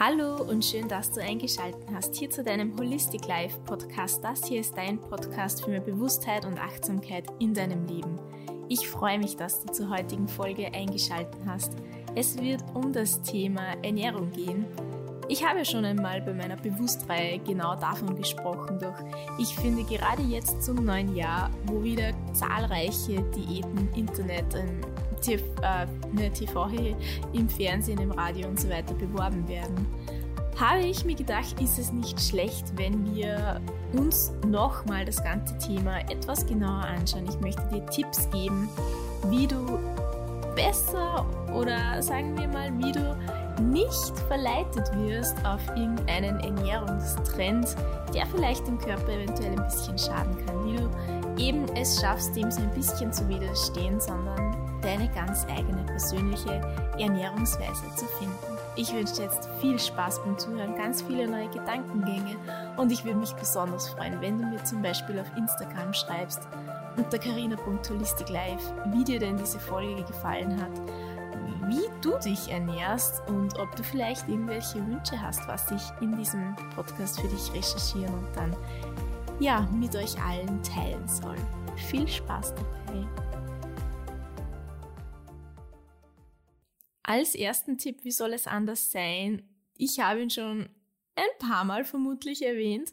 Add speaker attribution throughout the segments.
Speaker 1: Hallo und schön, dass du eingeschaltet hast hier zu deinem Holistic Life Podcast. Das hier ist dein Podcast für mehr Bewusstheit und Achtsamkeit in deinem Leben. Ich freue mich, dass du zur heutigen Folge eingeschaltet hast. Es wird um das Thema Ernährung gehen. Ich habe schon einmal bei meiner Bewusstreihe genau davon gesprochen, doch ich finde gerade jetzt zum neuen Jahr, wo wieder zahlreiche Diäten, Internet, ähm, TV, äh, ne, TV im Fernsehen, im Radio und so weiter beworben werden, habe ich mir gedacht, ist es nicht schlecht, wenn wir uns nochmal das ganze Thema etwas genauer anschauen. Ich möchte dir Tipps geben, wie du besser oder sagen wir mal, wie du nicht verleitet wirst auf irgendeinen Ernährungstrend, der vielleicht dem Körper eventuell ein bisschen schaden kann, wie du eben es schaffst, dem so ein bisschen zu widerstehen, sondern deine ganz eigene persönliche Ernährungsweise zu finden. Ich wünsche dir jetzt viel Spaß beim Zuhören, ganz viele neue Gedankengänge und ich würde mich besonders freuen, wenn du mir zum Beispiel auf Instagram schreibst unter carina.holisticlife, wie dir denn diese Folge gefallen hat, wie du dich ernährst und ob du vielleicht irgendwelche Wünsche hast, was ich in diesem Podcast für dich recherchieren und dann ja mit euch allen teilen soll. Viel Spaß dabei! Als ersten Tipp, wie soll es anders sein? Ich habe ihn schon ein paar Mal vermutlich erwähnt,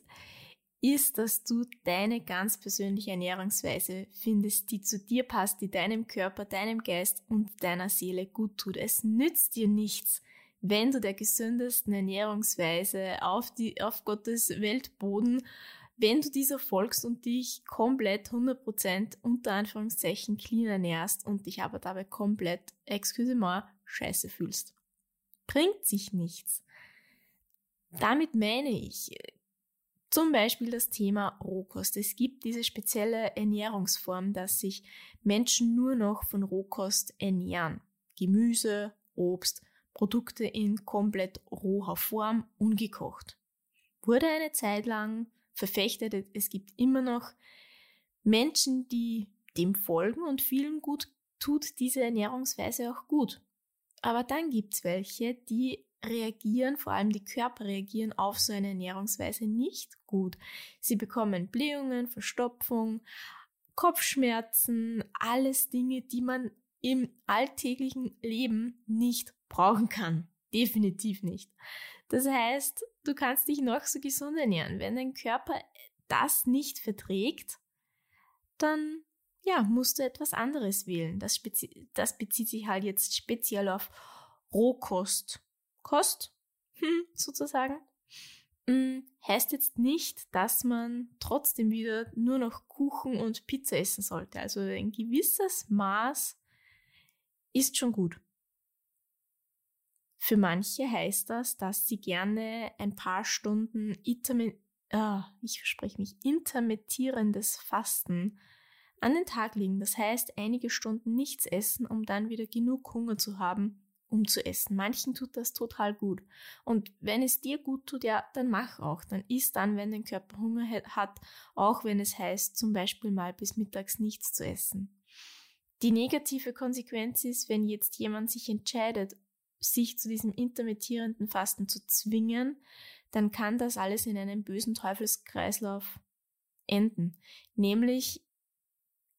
Speaker 1: ist, dass du deine ganz persönliche Ernährungsweise findest, die zu dir passt, die deinem Körper, deinem Geist und deiner Seele gut tut. Es nützt dir nichts, wenn du der gesündesten Ernährungsweise auf, die, auf Gottes Weltboden, wenn du dieser folgst und dich komplett 100% unter Anführungszeichen clean ernährst und dich aber dabei komplett, excuse moi, scheiße fühlst. Bringt sich nichts. Damit meine ich zum Beispiel das Thema Rohkost. Es gibt diese spezielle Ernährungsform, dass sich Menschen nur noch von Rohkost ernähren. Gemüse, Obst, Produkte in komplett roher Form, ungekocht. Wurde eine Zeit lang verfechtet, es gibt immer noch Menschen, die dem folgen und vielen gut tut diese Ernährungsweise auch gut. Aber dann gibt's welche, die reagieren, vor allem die Körper reagieren auf so eine Ernährungsweise nicht gut. Sie bekommen Blähungen, Verstopfung, Kopfschmerzen, alles Dinge, die man im alltäglichen Leben nicht brauchen kann. Definitiv nicht. Das heißt, du kannst dich noch so gesund ernähren. Wenn dein Körper das nicht verträgt, dann ja, musst du etwas anderes wählen. Das, spezi das bezieht sich halt jetzt speziell auf Rohkost. Kost, hm, sozusagen. Hm, heißt jetzt nicht, dass man trotzdem wieder nur noch Kuchen und Pizza essen sollte. Also ein gewisses Maß ist schon gut. Für manche heißt das, dass sie gerne ein paar Stunden intermi ah, ich verspreche intermittierendes Fasten an den Tag legen. Das heißt, einige Stunden nichts essen, um dann wieder genug Hunger zu haben, um zu essen. Manchen tut das total gut. Und wenn es dir gut tut, ja, dann mach auch. Dann isst dann, wenn dein Körper Hunger hat, auch wenn es heißt, zum Beispiel mal bis mittags nichts zu essen. Die negative Konsequenz ist, wenn jetzt jemand sich entscheidet, sich zu diesem intermittierenden Fasten zu zwingen, dann kann das alles in einem bösen Teufelskreislauf enden. Nämlich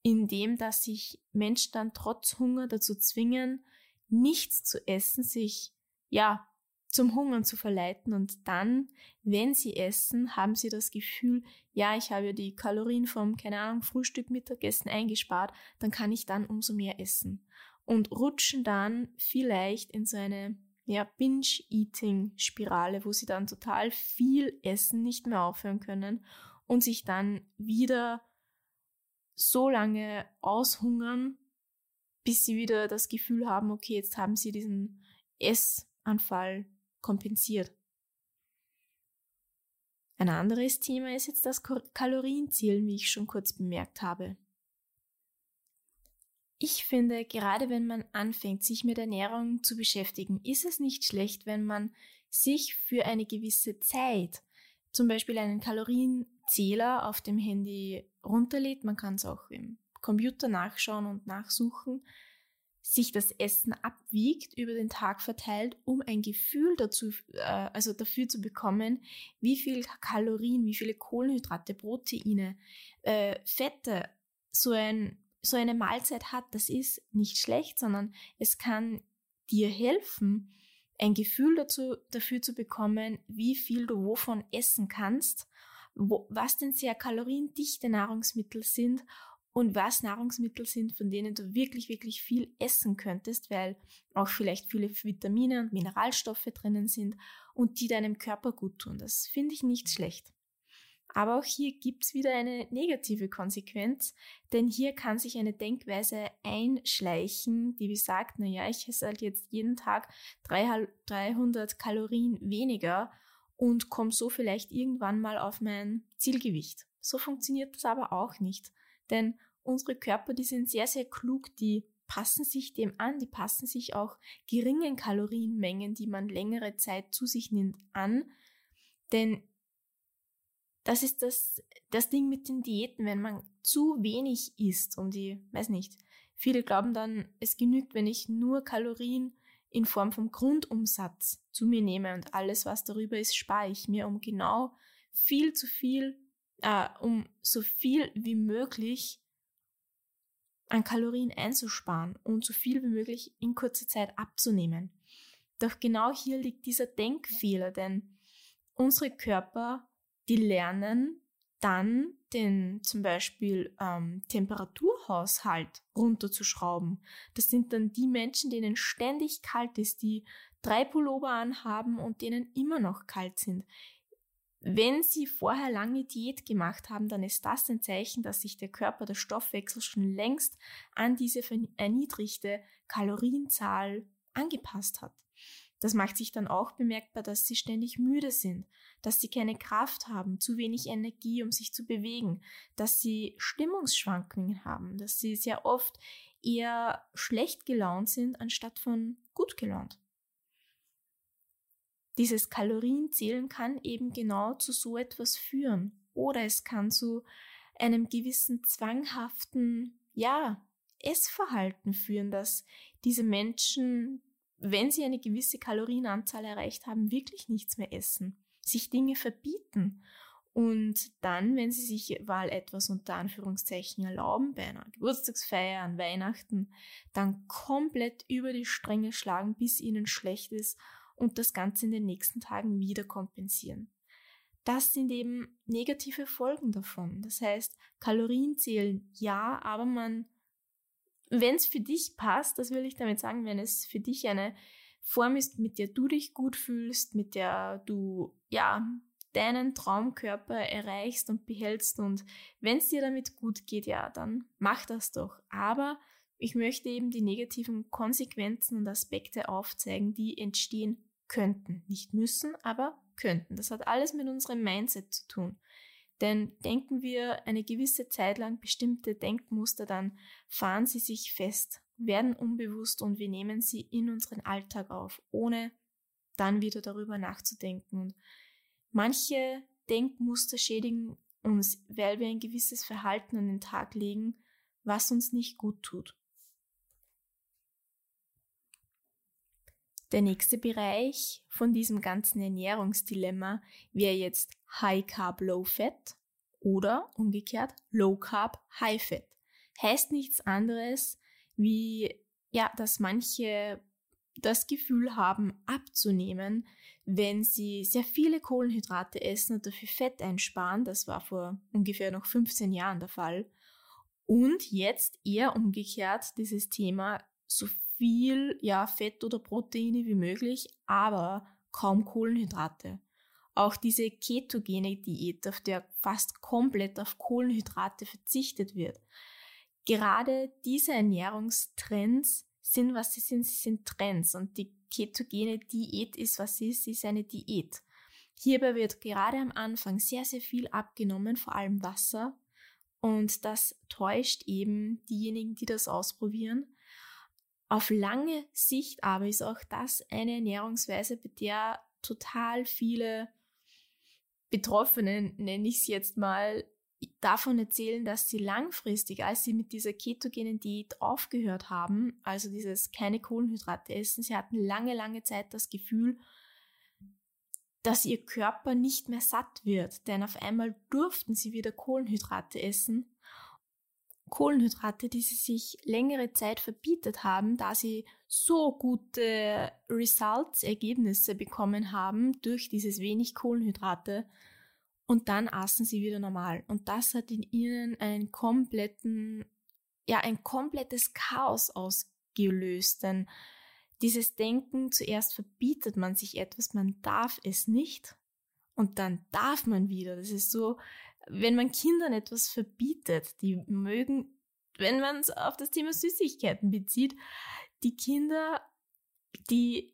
Speaker 1: indem, dass sich Menschen dann trotz Hunger dazu zwingen, nichts zu essen, sich, ja, zum Hungern zu verleiten und dann, wenn sie essen, haben sie das Gefühl, ja, ich habe ja die Kalorien vom, keine Ahnung, Frühstück, Mittagessen eingespart, dann kann ich dann umso mehr essen. Und rutschen dann vielleicht in so eine, ja, Binge-Eating-Spirale, wo sie dann total viel essen, nicht mehr aufhören können und sich dann wieder so lange aushungern, bis sie wieder das Gefühl haben, okay, jetzt haben sie diesen Essanfall kompensiert. Ein anderes Thema ist jetzt das Kalorienzählen, wie ich schon kurz bemerkt habe. Ich finde, gerade wenn man anfängt, sich mit Ernährung zu beschäftigen, ist es nicht schlecht, wenn man sich für eine gewisse Zeit zum Beispiel einen Kalorienzähler auf dem Handy runterlädt. Man kann es auch im Computer nachschauen und nachsuchen, sich das Essen abwiegt über den Tag verteilt, um ein Gefühl dazu, äh, also dafür zu bekommen, wie viel Kalorien, wie viele Kohlenhydrate, Proteine, äh, Fette so ein so eine Mahlzeit hat, das ist nicht schlecht, sondern es kann dir helfen, ein Gefühl dazu, dafür zu bekommen, wie viel du wovon essen kannst, wo, was denn sehr kaloriendichte Nahrungsmittel sind und was Nahrungsmittel sind, von denen du wirklich, wirklich viel essen könntest, weil auch vielleicht viele Vitamine und Mineralstoffe drinnen sind und die deinem Körper gut tun. Das finde ich nicht schlecht. Aber auch hier gibt's wieder eine negative Konsequenz, denn hier kann sich eine Denkweise einschleichen, die besagt, naja, ich esse halt jetzt jeden Tag 300 Kalorien weniger und komme so vielleicht irgendwann mal auf mein Zielgewicht. So funktioniert das aber auch nicht, denn unsere Körper, die sind sehr, sehr klug, die passen sich dem an, die passen sich auch geringen Kalorienmengen, die man längere Zeit zu sich nimmt, an, denn das ist das, das Ding mit den Diäten, wenn man zu wenig isst, um die, weiß nicht, viele glauben dann, es genügt, wenn ich nur Kalorien in Form vom Grundumsatz zu mir nehme und alles, was darüber ist, spare ich mir, um genau viel zu viel, äh, um so viel wie möglich an Kalorien einzusparen und so viel wie möglich in kurzer Zeit abzunehmen. Doch genau hier liegt dieser Denkfehler, denn unsere Körper die lernen dann den zum Beispiel ähm, Temperaturhaushalt runterzuschrauben. Das sind dann die Menschen, denen ständig kalt ist, die drei Pullover anhaben und denen immer noch kalt sind. Wenn sie vorher lange Diät gemacht haben, dann ist das ein Zeichen, dass sich der Körper, der Stoffwechsel schon längst an diese erniedrigte Kalorienzahl angepasst hat. Das macht sich dann auch bemerkbar, dass sie ständig müde sind, dass sie keine Kraft haben, zu wenig Energie, um sich zu bewegen, dass sie Stimmungsschwankungen haben, dass sie sehr oft eher schlecht gelaunt sind, anstatt von gut gelaunt. Dieses Kalorienzählen kann eben genau zu so etwas führen. Oder es kann zu einem gewissen zwanghaften, ja, Essverhalten führen, dass diese Menschen wenn sie eine gewisse Kalorienanzahl erreicht haben, wirklich nichts mehr essen, sich Dinge verbieten und dann, wenn sie sich mal etwas unter Anführungszeichen erlauben, bei einer Geburtstagsfeier, an Weihnachten, dann komplett über die Stränge schlagen, bis ihnen schlecht ist und das Ganze in den nächsten Tagen wieder kompensieren. Das sind eben negative Folgen davon. Das heißt, Kalorien zählen ja, aber man wenn es für dich passt, das will ich damit sagen, wenn es für dich eine Form ist, mit der du dich gut fühlst, mit der du, ja, deinen Traumkörper erreichst und behältst und wenn es dir damit gut geht, ja, dann mach das doch. Aber ich möchte eben die negativen Konsequenzen und Aspekte aufzeigen, die entstehen könnten. Nicht müssen, aber könnten. Das hat alles mit unserem Mindset zu tun. Denn denken wir eine gewisse Zeit lang bestimmte Denkmuster, dann fahren sie sich fest, werden unbewusst und wir nehmen sie in unseren Alltag auf, ohne dann wieder darüber nachzudenken. Und manche Denkmuster schädigen uns, weil wir ein gewisses Verhalten an den Tag legen, was uns nicht gut tut. Der nächste Bereich von diesem ganzen Ernährungsdilemma wäre jetzt High Carb Low Fat oder umgekehrt Low Carb High Fat. Heißt nichts anderes wie, ja, dass manche das Gefühl haben, abzunehmen, wenn sie sehr viele Kohlenhydrate essen und dafür Fett einsparen. Das war vor ungefähr noch 15 Jahren der Fall. Und jetzt eher umgekehrt dieses Thema so viel ja, Fett oder Proteine wie möglich, aber kaum Kohlenhydrate. Auch diese ketogene Diät, auf der fast komplett auf Kohlenhydrate verzichtet wird. Gerade diese Ernährungstrends sind, was sie sind, sie sind Trends und die ketogene Diät ist, was sie ist, ist eine Diät. Hierbei wird gerade am Anfang sehr, sehr viel abgenommen, vor allem Wasser. Und das täuscht eben diejenigen, die das ausprobieren. Auf lange Sicht aber ist auch das eine Ernährungsweise, bei der total viele Betroffenen, nenne ich es jetzt mal, davon erzählen, dass sie langfristig, als sie mit dieser ketogenen Diät aufgehört haben, also dieses keine Kohlenhydrate essen, sie hatten lange, lange Zeit das Gefühl, dass ihr Körper nicht mehr satt wird, denn auf einmal durften sie wieder Kohlenhydrate essen. Kohlenhydrate, die sie sich längere Zeit verbietet haben, da sie so gute Results, Ergebnisse bekommen haben durch dieses wenig Kohlenhydrate, und dann aßen sie wieder normal. Und das hat in ihnen einen kompletten, ja, ein komplettes Chaos ausgelöst. Denn dieses Denken, zuerst verbietet man sich etwas, man darf es nicht. Und dann darf man wieder. Das ist so, wenn man Kindern etwas verbietet, die mögen, wenn man es auf das Thema Süßigkeiten bezieht, die Kinder, die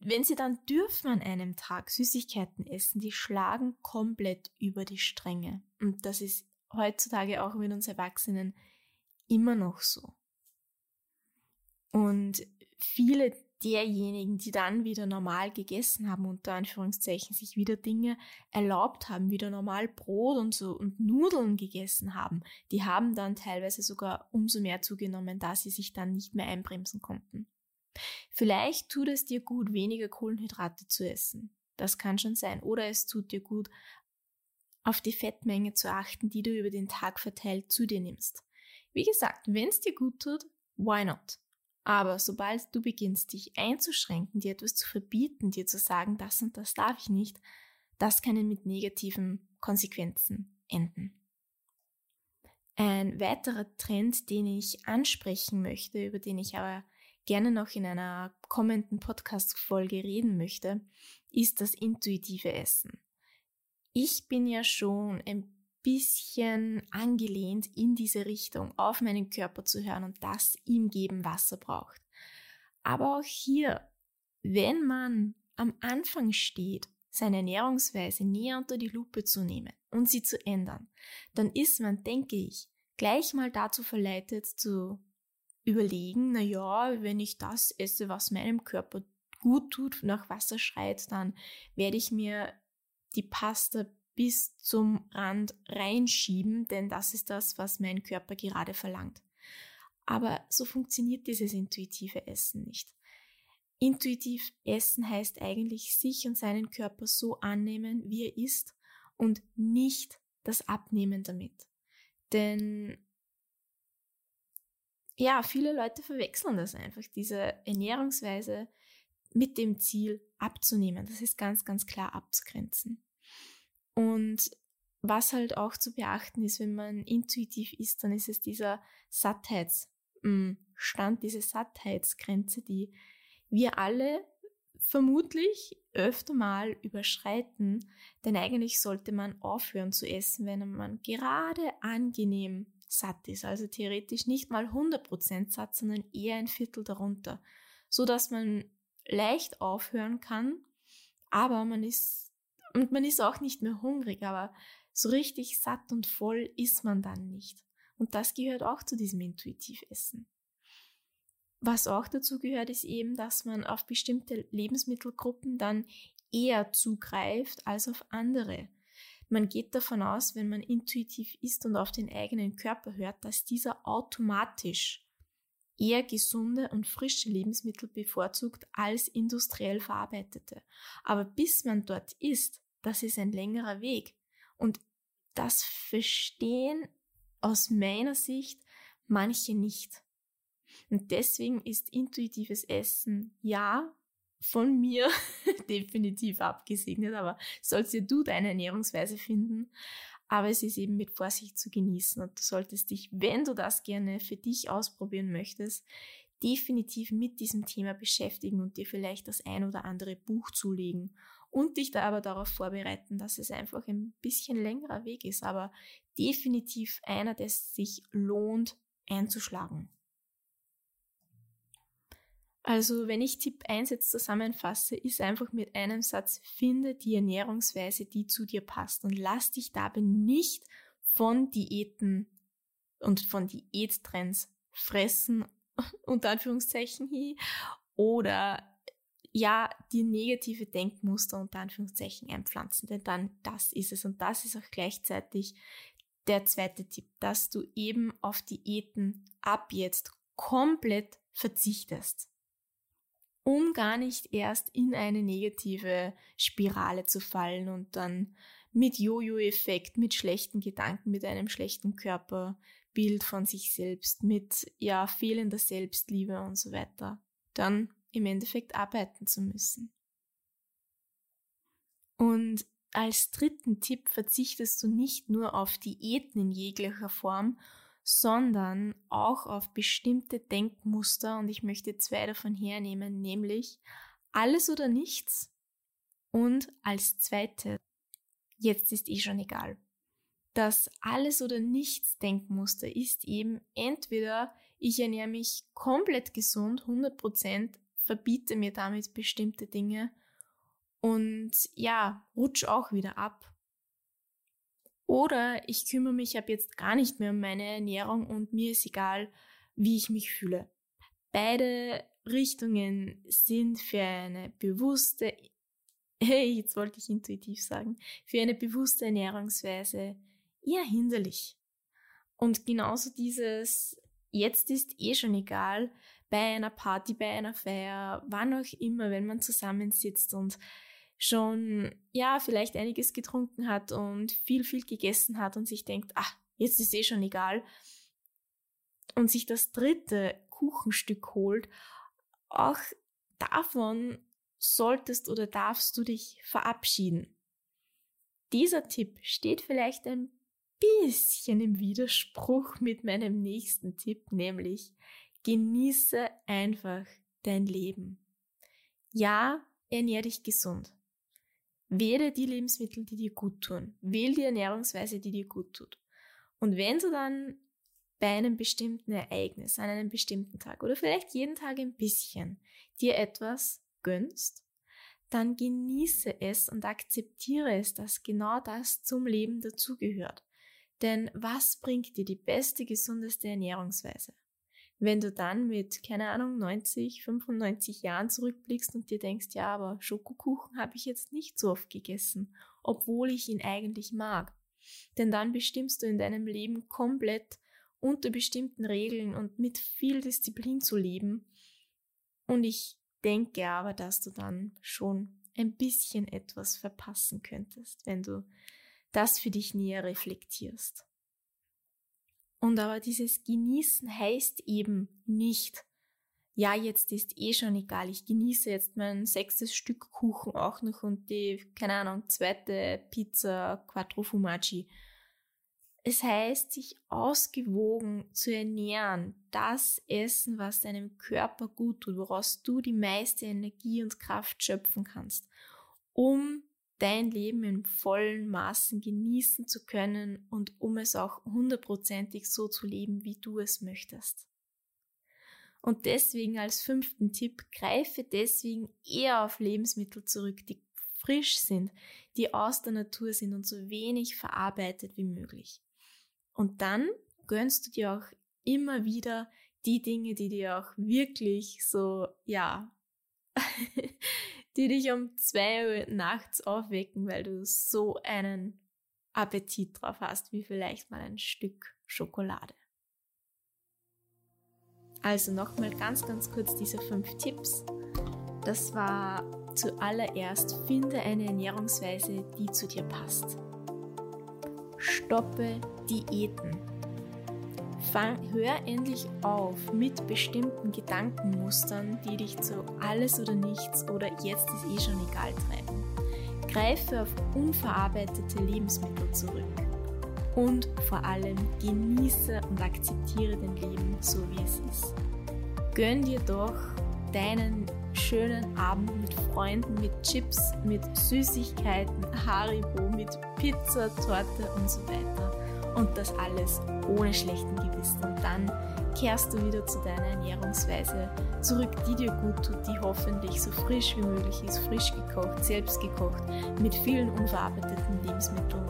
Speaker 1: wenn sie dann dürfen an einem Tag Süßigkeiten essen, die schlagen komplett über die Stränge. Und das ist heutzutage auch mit uns Erwachsenen immer noch so. Und viele derjenigen, die dann wieder normal gegessen haben, unter Anführungszeichen, sich wieder Dinge erlaubt haben, wieder normal Brot und so und Nudeln gegessen haben, die haben dann teilweise sogar umso mehr zugenommen, da sie sich dann nicht mehr einbremsen konnten. Vielleicht tut es dir gut, weniger Kohlenhydrate zu essen. Das kann schon sein. Oder es tut dir gut, auf die Fettmenge zu achten, die du über den Tag verteilt zu dir nimmst. Wie gesagt, wenn es dir gut tut, why not? Aber sobald du beginnst, dich einzuschränken, dir etwas zu verbieten, dir zu sagen, das und das darf ich nicht, das kann mit negativen Konsequenzen enden. Ein weiterer Trend, den ich ansprechen möchte, über den ich aber gerne noch in einer kommenden Podcast-Folge reden möchte, ist das intuitive Essen. Ich bin ja schon ein bisschen angelehnt in diese Richtung, auf meinen Körper zu hören und das ihm geben, was er braucht. Aber auch hier, wenn man am Anfang steht, seine Ernährungsweise näher unter die Lupe zu nehmen und sie zu ändern, dann ist man, denke ich, gleich mal dazu verleitet zu überlegen, na ja, wenn ich das esse, was meinem Körper gut tut, nach Wasser schreit, dann werde ich mir die Pasta bis zum Rand reinschieben, denn das ist das, was mein Körper gerade verlangt. Aber so funktioniert dieses intuitive Essen nicht. Intuitiv essen heißt eigentlich sich und seinen Körper so annehmen, wie er ist und nicht das Abnehmen damit. Denn ja, viele Leute verwechseln das einfach, diese Ernährungsweise mit dem Ziel abzunehmen. Das ist ganz, ganz klar abzugrenzen. Und was halt auch zu beachten ist, wenn man intuitiv isst, dann ist es dieser Sattheitsstand, hm, diese Sattheitsgrenze, die wir alle vermutlich öfter mal überschreiten, denn eigentlich sollte man aufhören zu essen, wenn man gerade angenehm satt ist. Also theoretisch nicht mal 100% satt, sondern eher ein Viertel darunter. So dass man leicht aufhören kann, aber man ist, und man ist auch nicht mehr hungrig, aber so richtig satt und voll ist man dann nicht. Und das gehört auch zu diesem Intuitivessen. Was auch dazu gehört, ist eben, dass man auf bestimmte Lebensmittelgruppen dann eher zugreift als auf andere. Man geht davon aus, wenn man intuitiv isst und auf den eigenen Körper hört, dass dieser automatisch eher gesunde und frische Lebensmittel bevorzugt als industriell verarbeitete. Aber bis man dort ist, das ist ein längerer Weg. Und das verstehen aus meiner Sicht manche nicht. Und deswegen ist intuitives Essen ja von mir definitiv abgesegnet, aber sollst ja du deine Ernährungsweise finden. Aber es ist eben mit Vorsicht zu genießen und du solltest dich, wenn du das gerne für dich ausprobieren möchtest, definitiv mit diesem Thema beschäftigen und dir vielleicht das ein oder andere Buch zulegen und dich da aber darauf vorbereiten, dass es einfach ein bisschen längerer Weg ist, aber definitiv einer, der sich lohnt einzuschlagen. Also wenn ich Tipp 1 jetzt zusammenfasse, ist einfach mit einem Satz, finde die Ernährungsweise, die zu dir passt und lass dich dabei nicht von Diäten und von Diättrends fressen, unter Anführungszeichen oder ja, die negative Denkmuster unter Anführungszeichen einpflanzen, denn dann das ist es. Und das ist auch gleichzeitig der zweite Tipp, dass du eben auf Diäten ab jetzt komplett verzichtest, um gar nicht erst in eine negative Spirale zu fallen und dann mit Jojo-Effekt, mit schlechten Gedanken, mit einem schlechten Körperbild von sich selbst, mit ja fehlender Selbstliebe und so weiter, dann im Endeffekt arbeiten zu müssen. Und als dritten Tipp verzichtest du nicht nur auf Diäten in jeglicher Form, sondern auch auf bestimmte Denkmuster und ich möchte zwei davon hernehmen, nämlich alles oder nichts und als zweite, jetzt ist eh schon egal. Das alles oder nichts Denkmuster ist eben entweder ich ernähre mich komplett gesund, 100%, verbiete mir damit bestimmte Dinge und ja, rutsch auch wieder ab. Oder ich kümmere mich ab jetzt gar nicht mehr um meine Ernährung und mir ist egal, wie ich mich fühle. Beide Richtungen sind für eine bewusste, hey, jetzt wollte ich intuitiv sagen, für eine bewusste Ernährungsweise eher hinderlich. Und genauso dieses, jetzt ist eh schon egal, bei einer Party, bei einer Feier, wann auch immer, wenn man zusammensitzt und schon, ja, vielleicht einiges getrunken hat und viel, viel gegessen hat und sich denkt, ach, jetzt ist eh schon egal. Und sich das dritte Kuchenstück holt, auch davon solltest oder darfst du dich verabschieden. Dieser Tipp steht vielleicht ein bisschen im Widerspruch mit meinem nächsten Tipp, nämlich genieße einfach dein Leben. Ja, ernähr dich gesund. Wähle die Lebensmittel, die dir gut tun. Wähle die Ernährungsweise, die dir gut tut. Und wenn du dann bei einem bestimmten Ereignis, an einem bestimmten Tag oder vielleicht jeden Tag ein bisschen dir etwas gönnst, dann genieße es und akzeptiere es, dass genau das zum Leben dazugehört. Denn was bringt dir die beste, gesundeste Ernährungsweise? Wenn du dann mit, keine Ahnung, 90, 95 Jahren zurückblickst und dir denkst, ja, aber Schokokuchen habe ich jetzt nicht so oft gegessen, obwohl ich ihn eigentlich mag. Denn dann bestimmst du in deinem Leben komplett unter bestimmten Regeln und mit viel Disziplin zu leben. Und ich denke aber, dass du dann schon ein bisschen etwas verpassen könntest, wenn du das für dich näher reflektierst. Und aber dieses Genießen heißt eben nicht, ja, jetzt ist eh schon egal, ich genieße jetzt mein sechstes Stück Kuchen auch noch und die, keine Ahnung, zweite Pizza Quattro Fumaci. Es heißt, sich ausgewogen zu ernähren, das Essen, was deinem Körper gut tut, woraus du die meiste Energie und Kraft schöpfen kannst, um dein Leben in vollen Maßen genießen zu können und um es auch hundertprozentig so zu leben, wie du es möchtest. Und deswegen als fünften Tipp, greife deswegen eher auf Lebensmittel zurück, die frisch sind, die aus der Natur sind und so wenig verarbeitet wie möglich. Und dann gönnst du dir auch immer wieder die Dinge, die dir auch wirklich so, ja, die dich um zwei Uhr nachts aufwecken, weil du so einen Appetit drauf hast, wie vielleicht mal ein Stück Schokolade. Also nochmal ganz, ganz kurz diese fünf Tipps. Das war zuallererst, finde eine Ernährungsweise, die zu dir passt. Stoppe Diäten. Fang, hör endlich auf mit bestimmten Gedankenmustern, die dich zu alles oder nichts oder jetzt ist eh schon egal treiben. Greife auf unverarbeitete Lebensmittel zurück. Und vor allem genieße und akzeptiere dein Leben so wie es ist. Gönn dir doch deinen schönen Abend mit Freunden, mit Chips, mit Süßigkeiten, Haribo, mit Pizza, Torte und so weiter und das alles ohne schlechten Gewissen. Und dann kehrst du wieder zu deiner Ernährungsweise zurück, die dir gut tut, die hoffentlich so frisch wie möglich ist, frisch gekocht, selbst gekocht, mit vielen unverarbeiteten Lebensmitteln.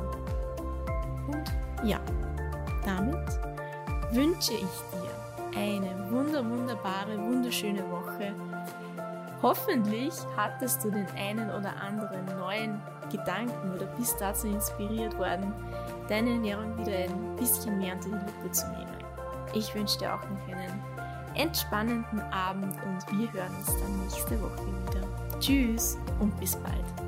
Speaker 1: Und ja, damit wünsche ich dir eine wunder, wunderbare, wunderschöne Woche. Hoffentlich hattest du den einen oder anderen neuen Gedanken oder bist dazu inspiriert worden, deine Ernährung wieder ein bisschen mehr unter die Lupe zu nehmen. Ich wünsche dir auch noch einen entspannenden Abend und wir hören uns dann nächste Woche wieder. Tschüss und bis bald.